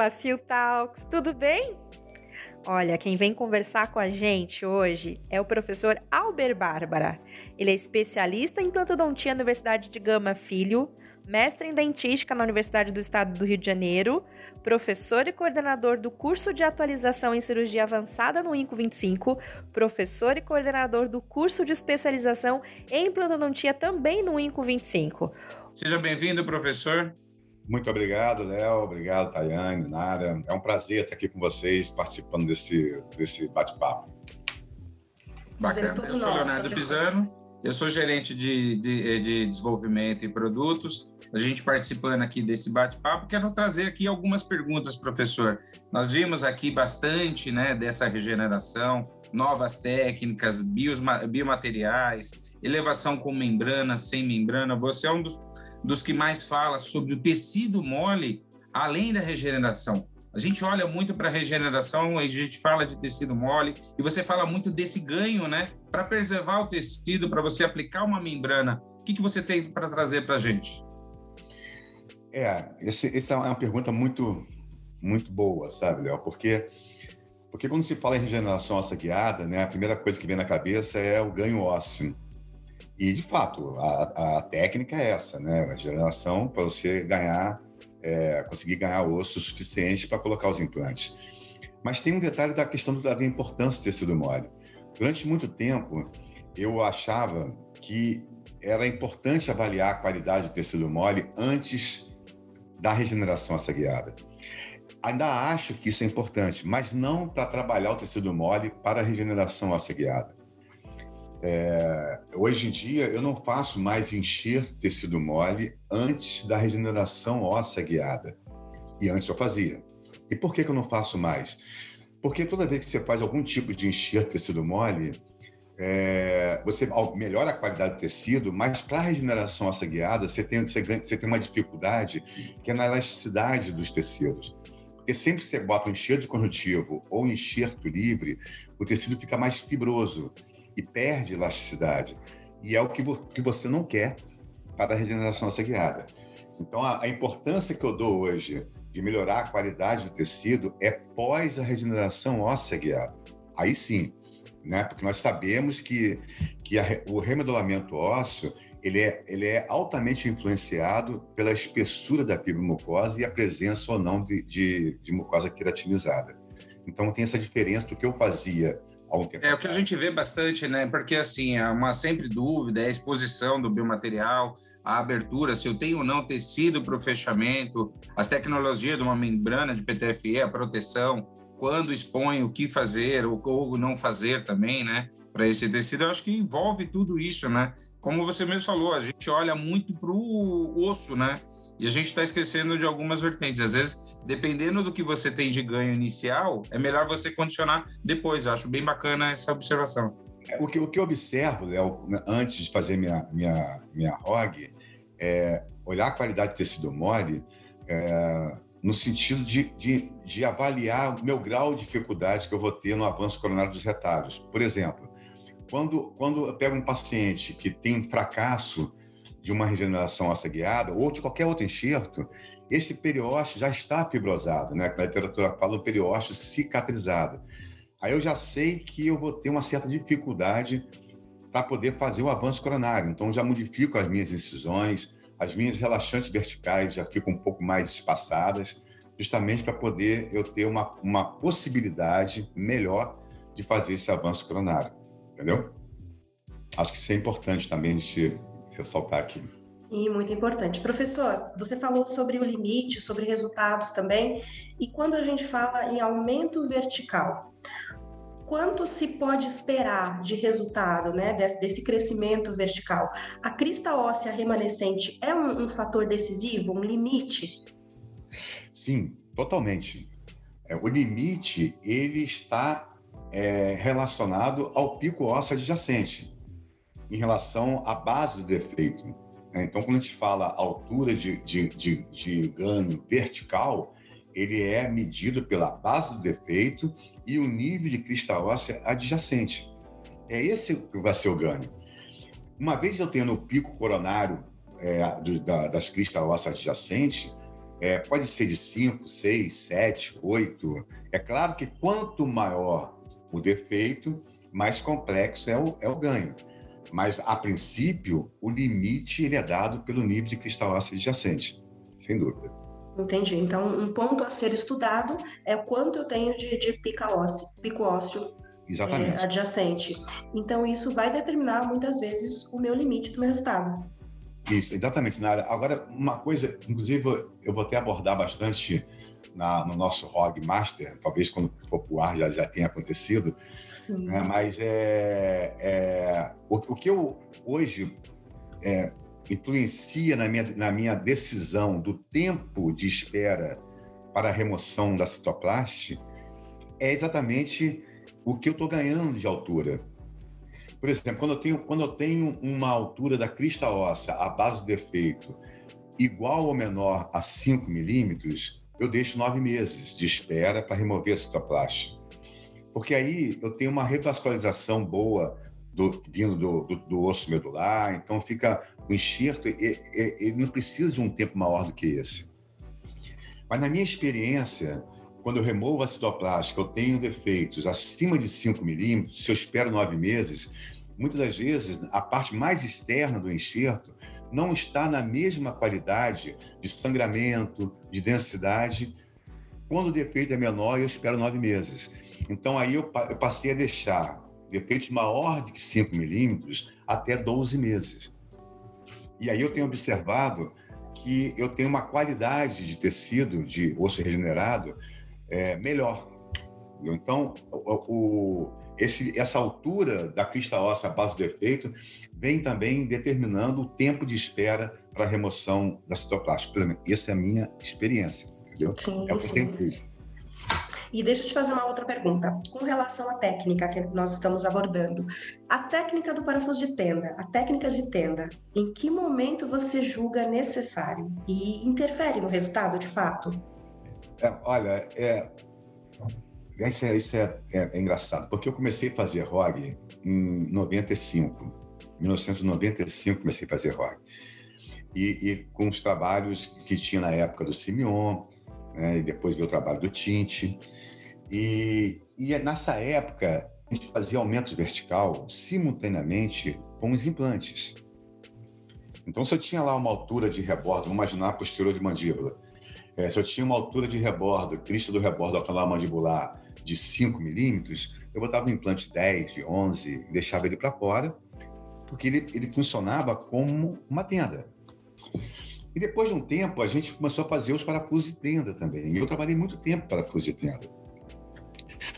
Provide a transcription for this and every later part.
Placil Talks, tudo bem? Olha, quem vem conversar com a gente hoje é o professor Albert Bárbara. Ele é especialista em plantodontia na Universidade de Gama Filho, mestre em dentística na Universidade do Estado do Rio de Janeiro, professor e coordenador do curso de atualização em cirurgia avançada no INCO 25, professor e coordenador do curso de especialização em plantodontia também no INCO 25. Seja bem-vindo, professor. Muito obrigado, Léo. Obrigado, Tayane, Nara. É um prazer estar aqui com vocês, participando desse, desse bate-papo. Bacana. Eu sou Leonardo Pisano, eu sou gerente de, de, de, desenvolvimento e produtos. A gente participando aqui desse bate-papo, quero trazer aqui algumas perguntas, professor. Nós vimos aqui bastante né, dessa regeneração, novas técnicas, bios, biomateriais, elevação com membrana, sem membrana. Você é um dos dos que mais fala sobre o tecido mole, além da regeneração. A gente olha muito para a regeneração, a gente fala de tecido mole, e você fala muito desse ganho, né? Para preservar o tecido, para você aplicar uma membrana. O que, que você tem para trazer para a gente? É, esse, essa é uma pergunta muito, muito boa, sabe, Léo? Porque, porque quando se fala em regeneração óssea guiada, né, a primeira coisa que vem na cabeça é o ganho ósseo. E, de fato, a, a técnica é essa, né? A geração para você ganhar, é, conseguir ganhar osso suficiente para colocar os implantes. Mas tem um detalhe da questão da importância do tecido mole. Durante muito tempo, eu achava que era importante avaliar a qualidade do tecido mole antes da regeneração assagueada. Ainda acho que isso é importante, mas não para trabalhar o tecido mole para a regeneração assagueada. É, hoje em dia, eu não faço mais encher tecido mole antes da regeneração óssea guiada. E antes eu fazia. E por que, que eu não faço mais? Porque toda vez que você faz algum tipo de encher tecido mole, é, você melhora a qualidade do tecido, mas para a regeneração óssea guiada, você tem, você, ganha, você tem uma dificuldade que é na elasticidade dos tecidos. Porque sempre que você bota um enxerto conjuntivo ou um enxerto livre, o tecido fica mais fibroso e perde elasticidade. E é o que, que você não quer para a regeneração guiada. Então, a, a importância que eu dou hoje de melhorar a qualidade do tecido é pós a regeneração óssea guiada. Aí sim, né? Porque nós sabemos que, que a, o remodelamento ósseo ele é, ele é altamente influenciado pela espessura da fibra mucosa e a presença ou não de, de, de mucosa queratinizada. Então tem essa diferença do que eu fazia é o que a gente vê bastante, né? Porque assim, é uma sempre dúvida, é a exposição do biomaterial, a abertura, se eu tenho ou não tecido para o fechamento, as tecnologias de uma membrana de PTFE, a proteção, quando expõe, o que fazer ou, ou não fazer também, né? Para esse tecido, eu acho que envolve tudo isso, né? Como você mesmo falou, a gente olha muito para o osso, né? E a gente está esquecendo de algumas vertentes. Às vezes, dependendo do que você tem de ganho inicial, é melhor você condicionar depois. Eu acho bem bacana essa observação. O que, o que eu observo, Léo, antes de fazer minha, minha, minha ROG, é olhar a qualidade de tecido mole é, no sentido de, de, de avaliar o meu grau de dificuldade que eu vou ter no avanço coronário dos retalhos. Por exemplo, quando, quando eu pego um paciente que tem um fracasso de uma regeneração óssea guiada ou de qualquer outro enxerto, esse periósteo já está fibrosado, né? A literatura fala do periósteo cicatrizado. Aí eu já sei que eu vou ter uma certa dificuldade para poder fazer o avanço coronário. Então já modifico as minhas incisões, as minhas relaxantes verticais já ficam um pouco mais espaçadas, justamente para poder eu ter uma, uma possibilidade melhor de fazer esse avanço coronário. Entendeu? Acho que isso é importante também a gente ressaltar aqui. E muito importante. Professor, você falou sobre o limite, sobre resultados também, e quando a gente fala em aumento vertical, quanto se pode esperar de resultado, né, desse, desse crescimento vertical? A crista óssea remanescente é um, um fator decisivo, um limite? Sim, totalmente. É, o limite ele está é, relacionado ao pico ósseo adjacente em relação à base do defeito. Né? Então, quando a gente fala altura de, de, de, de ganho vertical, ele é medido pela base do defeito e o nível de crista óssea adjacente. É esse que vai ser o ganho. Uma vez eu tendo o pico coronário é, do, da, das cristas ósseas adjacentes, É, pode ser de 5, 6, 7, 8. É claro que quanto maior o defeito, mais complexo é o, é o ganho. Mas, a princípio, o limite ele é dado pelo nível de cristal ácido adjacente, sem dúvida. Entendi. Então, um ponto a ser estudado é o quanto eu tenho de, de pica ósseo, pico ósseo Exatamente. É, adjacente. Então, isso vai determinar, muitas vezes, o meu limite do meu resultado. Isso, exatamente, Nara. Agora, uma coisa, inclusive, eu vou até abordar bastante na, no nosso ROG Master, talvez quando for para o ar já, já tenha acontecido, né? mas é, é o, o, que eu hoje é, influencia na minha, na minha decisão do tempo de espera para a remoção da citoplaste é exatamente o que eu estou ganhando de altura. Por exemplo, quando eu tenho, quando eu tenho uma altura da crista óssea, a base do defeito, igual ou menor a 5 milímetros, eu deixo nove meses de espera para remover a citoplástica. Porque aí eu tenho uma revascularização boa do, vindo do, do, do, osso medular, então fica o enxerto, ele não precisa de um tempo maior do que esse. Mas na minha experiência, quando eu removo a citoplástica, eu tenho defeitos acima de 5 milímetros, se eu espero nove meses, muitas das vezes a parte mais externa do enxerto não está na mesma qualidade de sangramento, de densidade. Quando o defeito é menor, eu espero nove meses. Então, aí eu, eu passei a deixar defeitos maior de 5 milímetros até 12 meses. E aí eu tenho observado que eu tenho uma qualidade de tecido, de osso regenerado, é, melhor. Então, o, o, esse, essa altura da crista óssea à base do efeito vem também determinando o tempo de espera para a remoção da citoplástica. Essa é a minha experiência, entendeu? Sim, é o que eu tenho feito. E deixa eu te fazer uma outra pergunta. Com relação à técnica que nós estamos abordando, a técnica do parafuso de tenda, a técnica de tenda, em que momento você julga necessário e interfere no resultado de fato? É, olha, é, isso, é, isso é, é, é, engraçado, porque eu comecei a fazer ROG em 95. 1995 comecei a fazer ROG. E, e, com os trabalhos que tinha na época do Simeon, né, e depois veio o trabalho do Tinte. E, e nessa época, a gente fazia aumento vertical simultaneamente com os implantes. Então, se eu tinha lá uma altura de rebordo, vamos imaginar a posterior de mandíbula, é, se eu tinha uma altura de rebordo, crista do rebordo ao canal mandibular de 5 milímetros, eu botava um implante de 10, de 11, e deixava ele para fora, porque ele, ele funcionava como uma tenda. E depois de um tempo, a gente começou a fazer os parafusos de tenda também. E eu trabalhei muito tempo para parafusos de tenda.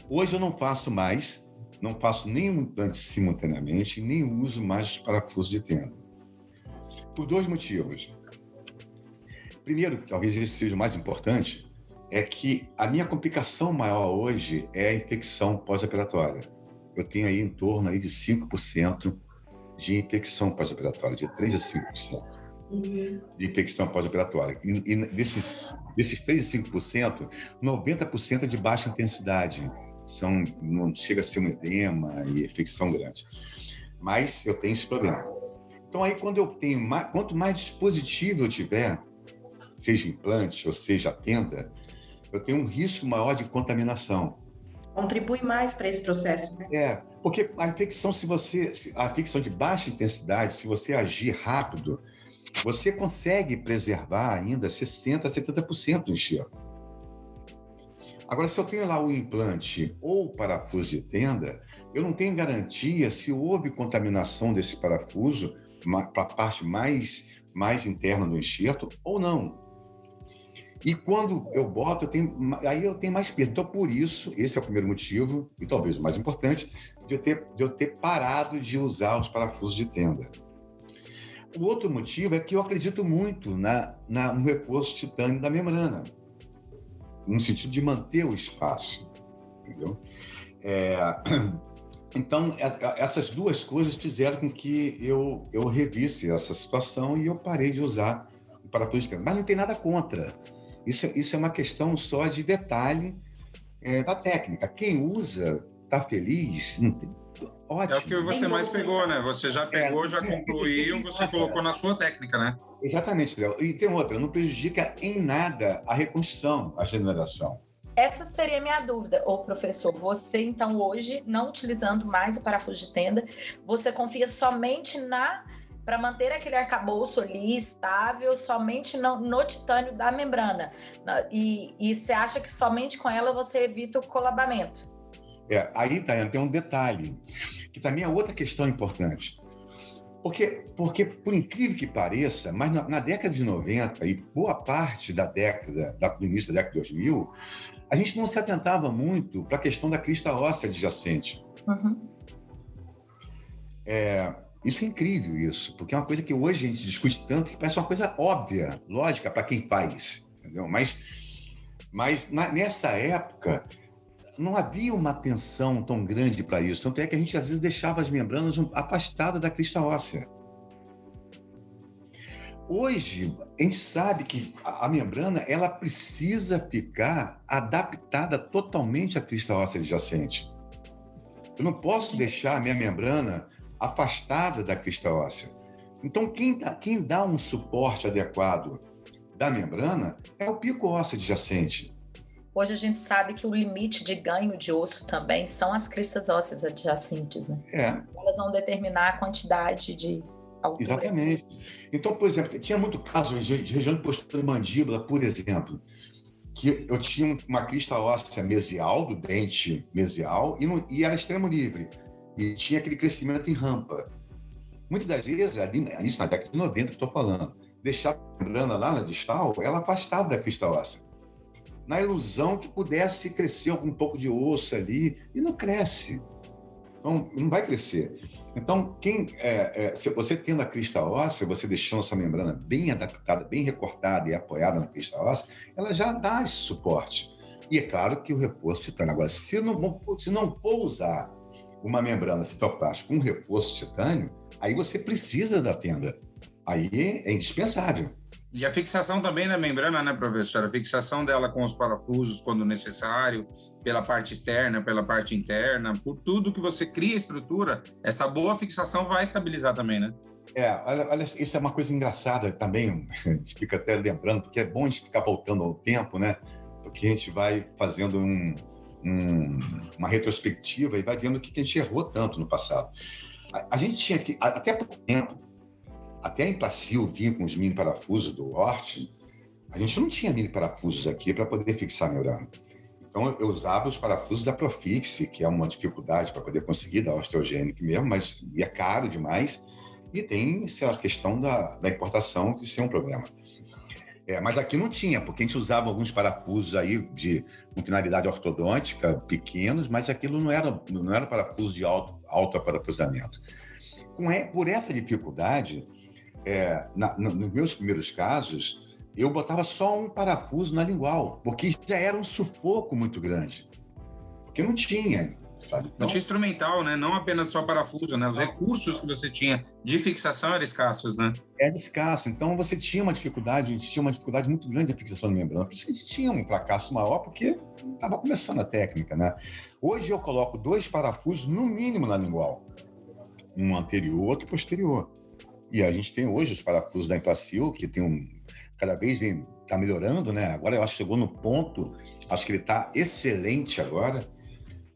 Hoje eu não faço mais, não faço nenhum implante simultaneamente, nem uso mais os parafusos de tenda. Por dois motivos. Primeiro, talvez esse seja o mais importante, é que a minha complicação maior hoje é a infecção pós-operatória. Eu tenho aí em torno aí de 5% de infecção pós-operatória, de 3 a 5% uhum. de infecção pós-operatória. E, e, desses, desses 3 a 5%, 90% é de baixa intensidade. São, não chega a ser um edema e infecção grande. Mas eu tenho esse problema. Então aí quando eu tenho mais, quanto mais dispositivo eu tiver, seja implante ou seja tenda, eu tenho um risco maior de contaminação. Contribui mais para esse processo, né? É, porque a infecção, se você. A infecção de baixa intensidade, se você agir rápido, você consegue preservar ainda 60% a 70% do enxerto. Agora, se eu tenho lá o implante ou parafuso de tenda, eu não tenho garantia se houve contaminação desse parafuso para a parte mais, mais interna do enxerto ou não. E quando eu boto, eu tenho, aí eu tenho mais perda. Então, por isso, esse é o primeiro motivo, e talvez o mais importante, de eu ter, de eu ter parado de usar os parafusos de tenda. O outro motivo é que eu acredito muito na, na, no reforço titânio da membrana, no sentido de manter o espaço, entendeu? É, então, essas duas coisas fizeram com que eu, eu revisse essa situação e eu parei de usar o parafuso de tenda. Mas não tem nada contra. Isso, isso é uma questão só de detalhe é, da técnica. Quem usa tá feliz, ótimo. É o que você mais pegou, né? Você já pegou, é, já concluiu, você colocou na sua técnica, né? Exatamente, Léo. E tem outra, não prejudica em nada a reconstrução, a generação. Essa seria a minha dúvida. Ô, professor, você então hoje, não utilizando mais o parafuso de tenda, você confia somente na para manter aquele arcabouço ali estável, somente no, no titânio da membrana. E, e você acha que somente com ela você evita o colabamento? É, aí, Tayana, tem um detalhe, que também é outra questão importante. Porque, porque, por incrível que pareça, mas na, na, década de 90 e boa parte da década, da início da década de 2000, a gente não se atentava muito para a questão da crista óssea adjacente. Uhum. É, isso é incrível, isso, porque é uma coisa que hoje a gente discute tanto que parece uma coisa óbvia, lógica para quem faz, entendeu? Mas, mas na, nessa época não havia uma atenção tão grande para isso, tanto é que a gente às vezes deixava as membranas afastadas da crista óssea. Hoje, a gente sabe que a membrana ela precisa ficar adaptada totalmente à crista óssea adjacente. Eu não posso deixar a minha membrana afastada da crista óssea. Então, quem dá, quem dá um suporte adequado da membrana é o pico ósseo adjacente. Hoje a gente sabe que o limite de ganho de osso também são as cristas ósseas adjacentes, né? É. Elas vão determinar a quantidade de altura. Exatamente. Então, por exemplo, tinha muito caso de região de postura mandíbula, por exemplo, que eu tinha uma crista óssea mesial, do dente mesial, e, e era extremo livre e tinha aquele crescimento em rampa. Muitas das vezes, ali, isso na década de 90 que estou falando, deixar a membrana lá na distal, ela afastada da crista óssea. Na ilusão que pudesse crescer um pouco de osso ali, e não cresce. Não, não vai crescer. Então, quem, é, é, se você tendo a crista óssea, você deixando essa membrana bem adaptada, bem recortada e apoiada na crista óssea, ela já dá esse suporte. E é claro que o reforço titânio. Agora, se não, se não for usar uma membrana citoplástica com um reforço titânio, aí você precisa da tenda. Aí é indispensável. E a fixação também na membrana, né, professora? A fixação dela com os parafusos quando necessário, pela parte externa, pela parte interna, por tudo que você cria estrutura, essa boa fixação vai estabilizar também, né? É, olha, olha, isso é uma coisa engraçada também, a gente fica até lembrando, porque é bom a gente ficar voltando ao tempo, né? Porque a gente vai fazendo um, um, uma retrospectiva e vai vendo o que a gente errou tanto no passado. A, a gente tinha que, até por tempo, até a Implacil vinha com os mini parafusos do Hort, a gente não tinha mini parafusos aqui para poder fixar membrana. Então eu usava os parafusos da Profix, que é uma dificuldade para poder conseguir da osteogênico mesmo, mas é caro demais. E tem a questão da, da importação que ser um problema. É, mas aqui não tinha, porque a gente usava alguns parafusos aí de finalidade ortodôntica, pequenos, mas aquilo não era, não era parafuso de alto, alto aparafusamento. Com, por essa dificuldade, é, na, nos meus primeiros casos, eu botava só um parafuso na lingual, porque já era um sufoco muito grande. Porque não tinha sabe? Então, não tinha instrumental, né? Não apenas só parafuso, né? Os recursos que você tinha de fixação eram escassos, né? Era escasso. Então você tinha uma dificuldade, a gente tinha uma dificuldade muito grande de fixação de membrana. Por isso que a gente tinha um fracasso maior, porque estava começando a técnica, né? Hoje eu coloco dois parafusos no mínimo na lingual. Um anterior, outro posterior. E a gente tem hoje os parafusos da Implacil, que tem um cada vez vem tá melhorando, né? Agora eu acho que chegou no ponto, acho que ele está excelente agora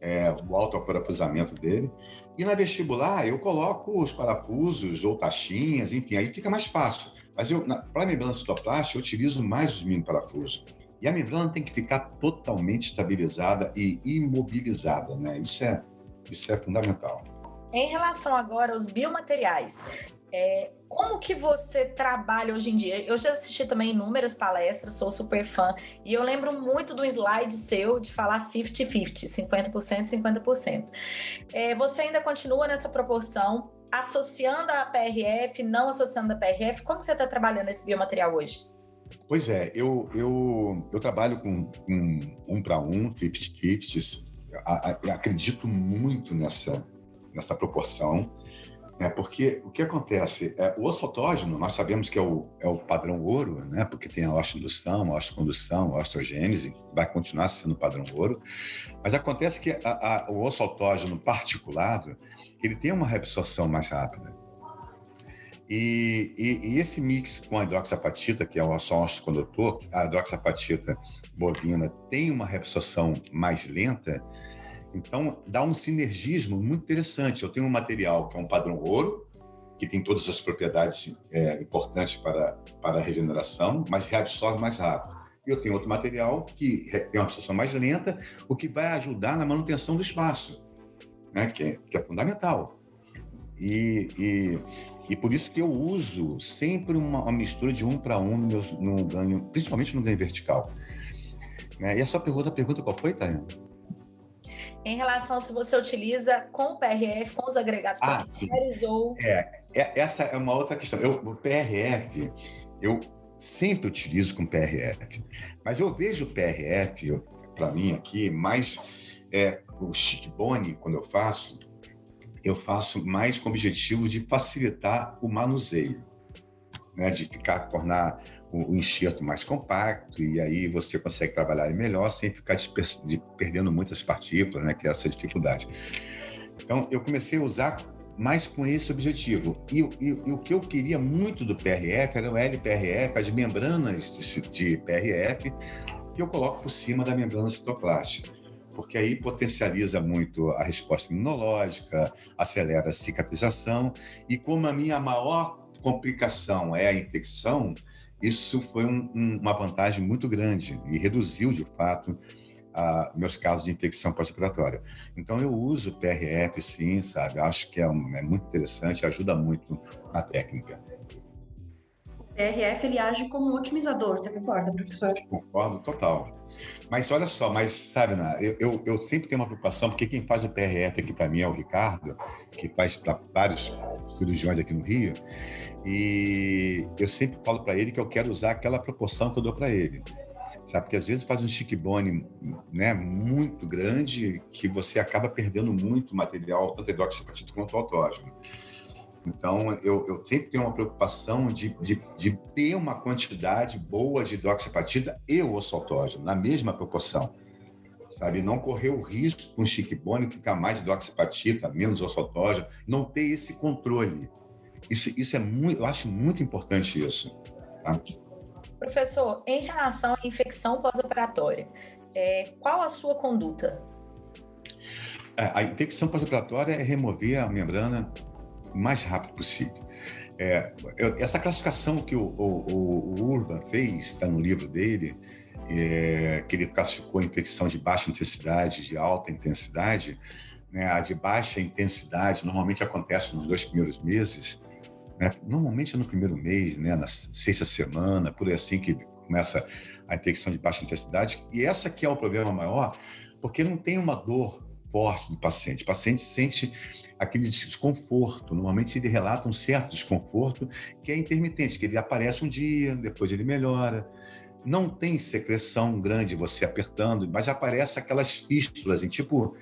é, o autoparafusamento dele. E na vestibular, eu coloco os parafusos ou taxinhas, enfim, aí fica mais fácil. Mas para a membrana citoplástica, eu utilizo mais os mini parafusos. E a membrana tem que ficar totalmente estabilizada e imobilizada, né? Isso é, isso é fundamental. Em relação agora aos biomateriais, é, como que você trabalha hoje em dia? Eu já assisti também inúmeras palestras, sou super fã, e eu lembro muito do slide seu de falar 50-50, 50%, 50%. É, você ainda continua nessa proporção, associando a PRF, não associando a PRF? Como você está trabalhando esse biomaterial hoje? Pois é, eu, eu, eu trabalho com, com um para um, 50-50, acredito muito nessa, nessa proporção. É porque o que acontece? É, o osso nós sabemos que é o, é o padrão ouro, né? porque tem a osteoindução, a osteocondução, a osteogênese, vai continuar sendo o padrão ouro. Mas acontece que a, a, o osso autógeno particulado, ele tem uma reabsorção mais rápida. E, e, e, esse mix com a hidroxapatita, que é o osteocondutor, a hidroxapatita bovina tem uma reabsorção mais lenta, então, dá um sinergismo muito interessante. Eu tenho um material que é um padrão ouro, que tem todas as propriedades é, importantes para, para a regeneração, mas reabsorve mais rápido. E eu tenho outro material que tem uma absorção mais lenta, o que vai ajudar na manutenção do espaço, né? que, é, que é fundamental. E, e, e, por isso que eu uso sempre uma, uma mistura de um para um no, no, ganho, principalmente no ganho vertical. Né? E a sua pergunta, a pergunta qual foi, Tayana? Em relação se você utiliza com o PRF, com os agregados ah, ou... É, é, essa é uma outra questão. Eu, o PRF, eu sempre utilizo com PRF, mas eu vejo o PRF, para mim aqui, mais é, o chickbone, quando eu faço, eu faço mais com o objetivo de facilitar o manuseio, né, de ficar, tornar o, enxerto mais compacto e aí você consegue trabalhar melhor sem ficar de, perdendo muitas partículas, né, que é essa dificuldade. Então, eu comecei a usar mais com esse objetivo. E, e, e, o que eu queria muito do PRF era o LPRF, as membranas de, de PRF, que eu coloco por cima da membrana citoplástica, porque aí potencializa muito a resposta imunológica, acelera a cicatrização, e como a minha maior complicação é a infecção, isso foi um, um, uma vantagem muito grande e reduziu, de fato, a, meus casos de infecção pós-operatória. Então, eu uso PRF, sim, sabe? Acho que é, um, é muito interessante, ajuda muito na técnica. PRF, ele age como otimizador, você concorda, professor? Concordo, total. Mas olha só, mas sabe, Ana, eu, eu, eu, sempre tenho uma preocupação, porque quem faz o PRF aqui para mim é o Ricardo, que faz para vários cirurgiões aqui no Rio, e eu sempre falo para ele que eu quero usar aquela proporção que eu dou para ele. Sabe? Porque às vezes faz um chickbone né, muito grande que você acaba perdendo muito material, tanto hidroxapatita quanto autógeno. Então, eu, eu, sempre tenho uma preocupação de, de, de, ter uma quantidade boa de hidroxapatita e o autógeno, na mesma proporção. Sabe? Não correr o risco com o chickbone ficar mais hidroxapatita, menos autógeno, não ter esse controle. Isso, isso é muito, eu acho muito importante isso. Tá? Professor, em relação à infecção pós-operatória, é, qual a sua conduta? É, a infecção pós-operatória é remover a membrana o mais rápido possível. É, essa classificação que o, o, o Urban fez, está no livro dele, é, que ele classificou infecção de baixa intensidade, de alta intensidade, né, a de baixa intensidade normalmente acontece nos dois primeiros meses, né? Normalmente é no primeiro mês, né? na sexta semana, por aí assim que começa a infecção de baixa intensidade. E essa que é o problema maior, porque não tem uma dor forte do paciente. O paciente sente aquele desconforto. Normalmente ele relata um certo desconforto que é intermitente, que ele aparece um dia, depois ele melhora. Não tem secreção grande você apertando, mas aparece aquelas fístulas, em tipo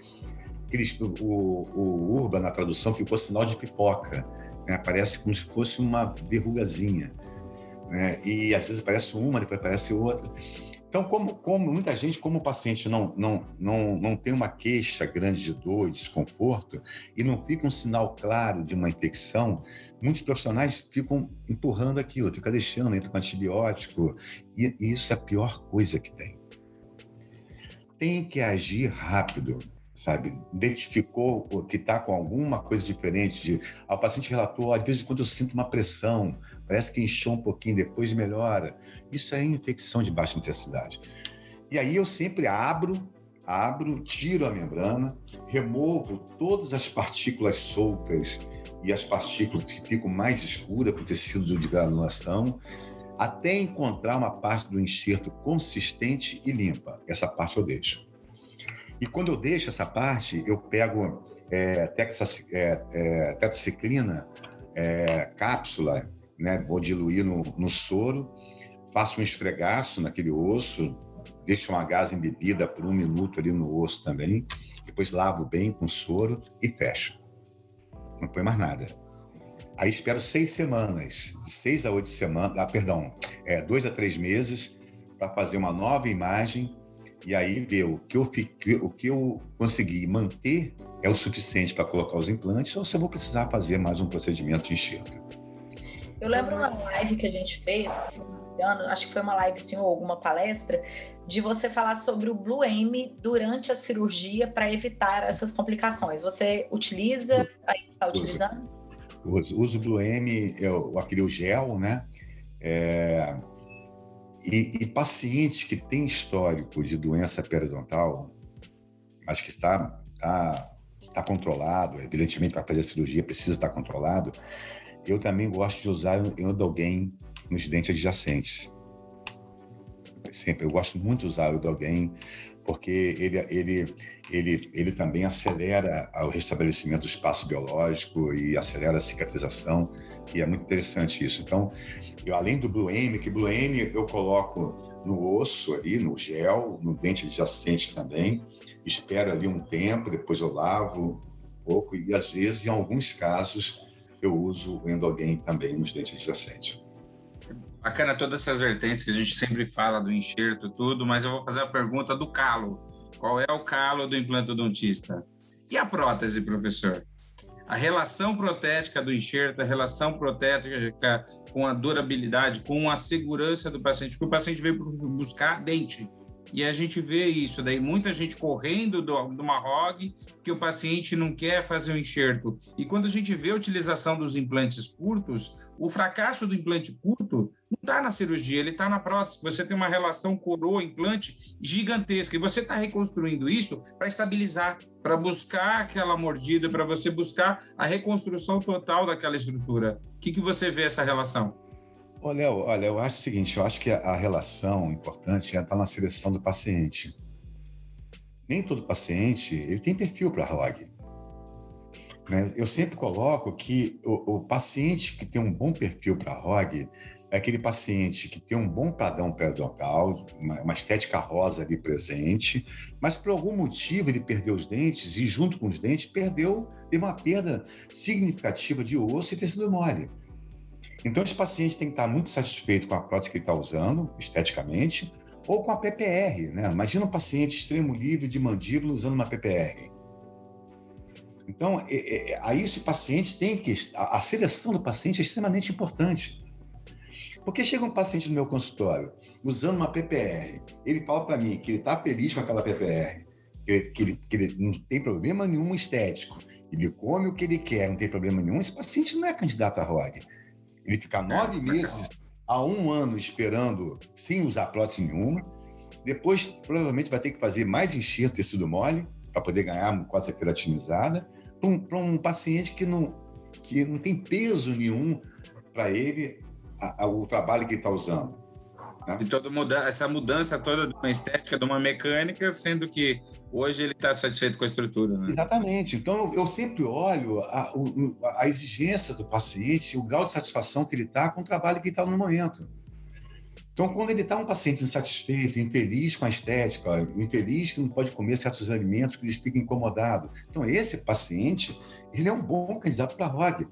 aqueles, o, o, o Urba na tradução ficou sinal de pipoca né? Parece como se fosse uma verrugazinha. Né? E às vezes aparece uma, depois aparece outra. Então, como, como muita gente, como o paciente não, não, não, não tem uma queixa grande de dor e desconforto, e não fica um sinal claro de uma infecção, muitos profissionais ficam empurrando aquilo, fica deixando, entra com antibiótico, e, e isso é a pior coisa que tem. Tem que agir rápido sabe? Identificou que está com alguma coisa diferente. De, ah, o paciente relatou, às vezes quando eu sinto uma pressão, parece que inchou um pouquinho, depois melhora. Isso é infecção de baixa intensidade. E aí eu sempre abro, abro, tiro a membrana, removo todas as partículas soltas e as partículas que ficam mais escuras para o tecido de granulação, até encontrar uma parte do enxerto consistente e limpa. Essa parte eu deixo. E quando eu deixo essa parte, eu pego é, texas, é, é, é, cápsula, né? vou diluir no, no soro, faço um esfregaço naquele osso, deixo uma gás embebida por um minuto ali no osso também, depois lavo bem com soro e fecho. Não põe mais nada. Aí espero seis semanas, seis a oito semanas, ah, perdão, é, dois a três meses para fazer uma nova imagem e aí ver o que eu fiquei, o que eu consegui manter é o suficiente para colocar os implantes ou se eu vou precisar fazer mais um procedimento de enxerto. Eu lembro uma live que a gente fez, acho que foi uma live sim ou alguma palestra, de você falar sobre o Blue M durante a cirurgia para evitar essas complicações. Você utiliza, ainda está utilizando? Uso, uso Blue M, eu, aquele gel, né? É, e, e paciente que tem histórico de doença periodontal, mas que está, está, está controlado, evidentemente para fazer a cirurgia precisa estar controlado, eu também gosto de usar endogain nos dentes adjacentes. Sempre, eu gosto muito de usar o endogain porque ele, ele, ele, ele também acelera o restabelecimento do espaço biológico e acelera a cicatrização, e é muito interessante isso. Então, eu, além do Blue M, que Blue M eu coloco no osso ali, no gel, no dente adjacente também, espero ali um tempo, depois eu lavo um pouco, e às vezes, em alguns casos, eu uso o endogain também nos dentes adjacentes. Bacana todas essas vertentes que a gente sempre fala do enxerto, tudo, mas eu vou fazer a pergunta do calo. Qual é o calo do implantodontista? E a prótese, professor? A relação protética do enxerto, a relação protética com a durabilidade, com a segurança do paciente, porque o paciente veio buscar dente e a gente vê isso daí, muita gente correndo do, de uma ROG, que o paciente não quer fazer o um enxerto. E quando a gente vê a utilização dos implantes curtos, o fracasso do implante curto não está na cirurgia, ele está na prótese. Você tem uma relação coroa-implante gigantesca. E você está reconstruindo isso para estabilizar, para buscar aquela mordida, para você buscar a reconstrução total daquela estrutura. O que, que você vê essa relação? Léo, olha, eu acho o seguinte, eu acho que a relação importante está na seleção do paciente. Nem todo paciente ele tem perfil para ROG. Né? Eu sempre coloco que o, o, paciente que tem um bom perfil para ROG é aquele paciente que tem um bom padrão periodontal, uma, uma estética rosa ali presente, mas por algum motivo ele perdeu os dentes e junto com os dentes perdeu, teve uma perda significativa de osso e tecido mole. Então, esse paciente tem que estar muito satisfeito com a prótese que ele está usando, esteticamente, ou com a PPR. Né? Imagina um paciente extremo livre de mandíbula usando uma PPR. Então, é, é, aí esse paciente tem que. A, a seleção do paciente é extremamente importante. Porque chega um paciente no meu consultório usando uma PPR, ele fala para mim que ele está feliz com aquela PPR, que ele, que, ele, que ele não tem problema nenhum estético, ele come o que ele quer, não tem problema nenhum, esse paciente não é candidato a ROG. Ele fica nove meses a um ano esperando sem usar prótese nenhuma. Depois, provavelmente, vai ter que fazer mais enxerto tecido mole para poder ganhar mucosa queratinizada. Para um, um, paciente que não, que não tem peso nenhum para ele a, a, o trabalho que ele está usando. Né? E toda essa mudança toda de uma estética, de uma mecânica, sendo que hoje ele está satisfeito com a estrutura. Né? Exatamente. Então, eu sempre olho a, a, exigência do paciente, o grau de satisfação que ele está com o trabalho que ele está no momento. Então, quando ele está um paciente insatisfeito, infeliz com a estética, infeliz que não pode comer certos alimentos, que ele fica incomodado. Então, esse paciente, ele é um bom candidato para a ROG.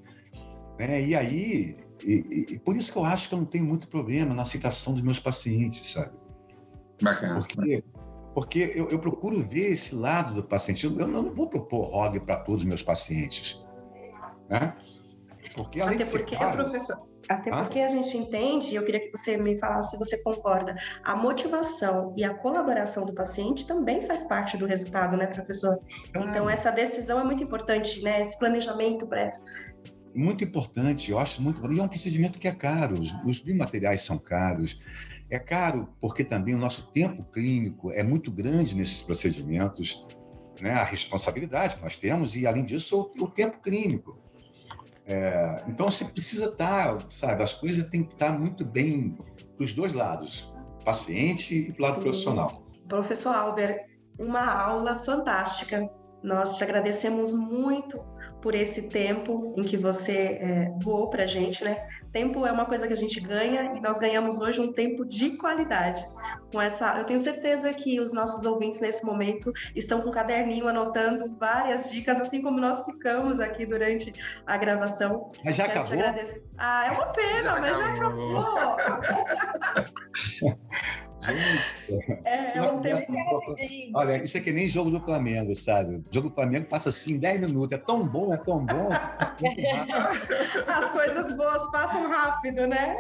Né? E aí, e, e, por isso que eu acho que eu não tenho muito problema na aceitação dos meus pacientes, sabe? Bacana. Porque, porque eu, eu procuro ver esse lado do paciente. Eu, eu não vou propor ROG para todos os meus pacientes. Né? Porque, além Até porque, claro, professor, até ah? porque a gente entende, e eu queria que você me falasse se você concorda, a motivação e a colaboração do paciente também faz parte do resultado, né, professor? Então, essa decisão é muito importante, né? Esse planejamento prévio muito importante, eu acho muito. E é um procedimento que é caro, os, os biomateriais são caros. É caro porque também o nosso tempo clínico é muito grande nesses procedimentos, né? a responsabilidade que nós temos, e além disso, o, o tempo clínico. É, então você precisa estar, sabe, as coisas têm que estar muito bem dos dois lados, paciente e do lado Sim. profissional. Professor Albert, uma aula fantástica. Nós te agradecemos muito por esse tempo em que você é, voou para a gente, né? Tempo é uma coisa que a gente ganha e nós ganhamos hoje um tempo de qualidade. com essa. Eu tenho certeza que os nossos ouvintes nesse momento estão com um caderninho anotando várias dicas, assim como nós ficamos aqui durante a gravação. Mas já Quero acabou? Ah, é uma pena, já mas acabou. já acabou. É, é um tempo Olha, isso é que nem jogo do Flamengo, sabe? O jogo do Flamengo passa assim 10 minutos. É tão bom, é tão bom. As coisas boas passam rápido, né?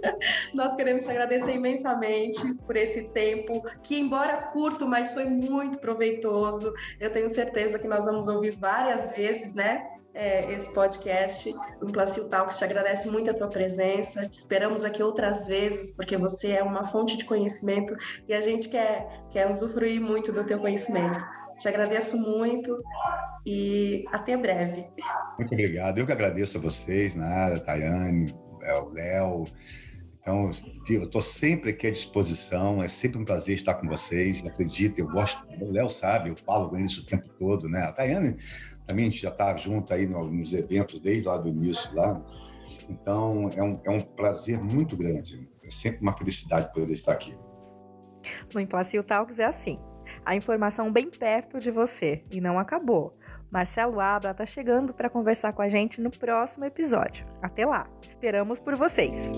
Nós queremos te agradecer imensamente por esse tempo, que embora curto, mas foi muito proveitoso. Eu tenho certeza que nós vamos ouvir várias vezes, né? É, esse podcast. O Placil Talks te agradece muito a tua presença. Te esperamos aqui outras vezes, porque você é uma fonte de conhecimento e a gente quer, quer usufruir muito do teu conhecimento. Te agradeço muito e até breve. Muito obrigado. Eu que agradeço a vocês, Nara, Tayane, é, o Léo. Então, eu estou sempre aqui à disposição, é sempre um prazer estar com vocês. Acredita, eu gosto, o Léo sabe, eu falo com eles o tempo todo, né? A Tayane também já está junto aí nos eventos desde lá do início lá. Então é um, é um prazer muito grande. É sempre uma felicidade poder estar aqui. No Implacil Talks é assim. A informação bem perto de você e não acabou. Marcelo Abra está chegando para conversar com a gente no próximo episódio. Até lá, esperamos por vocês!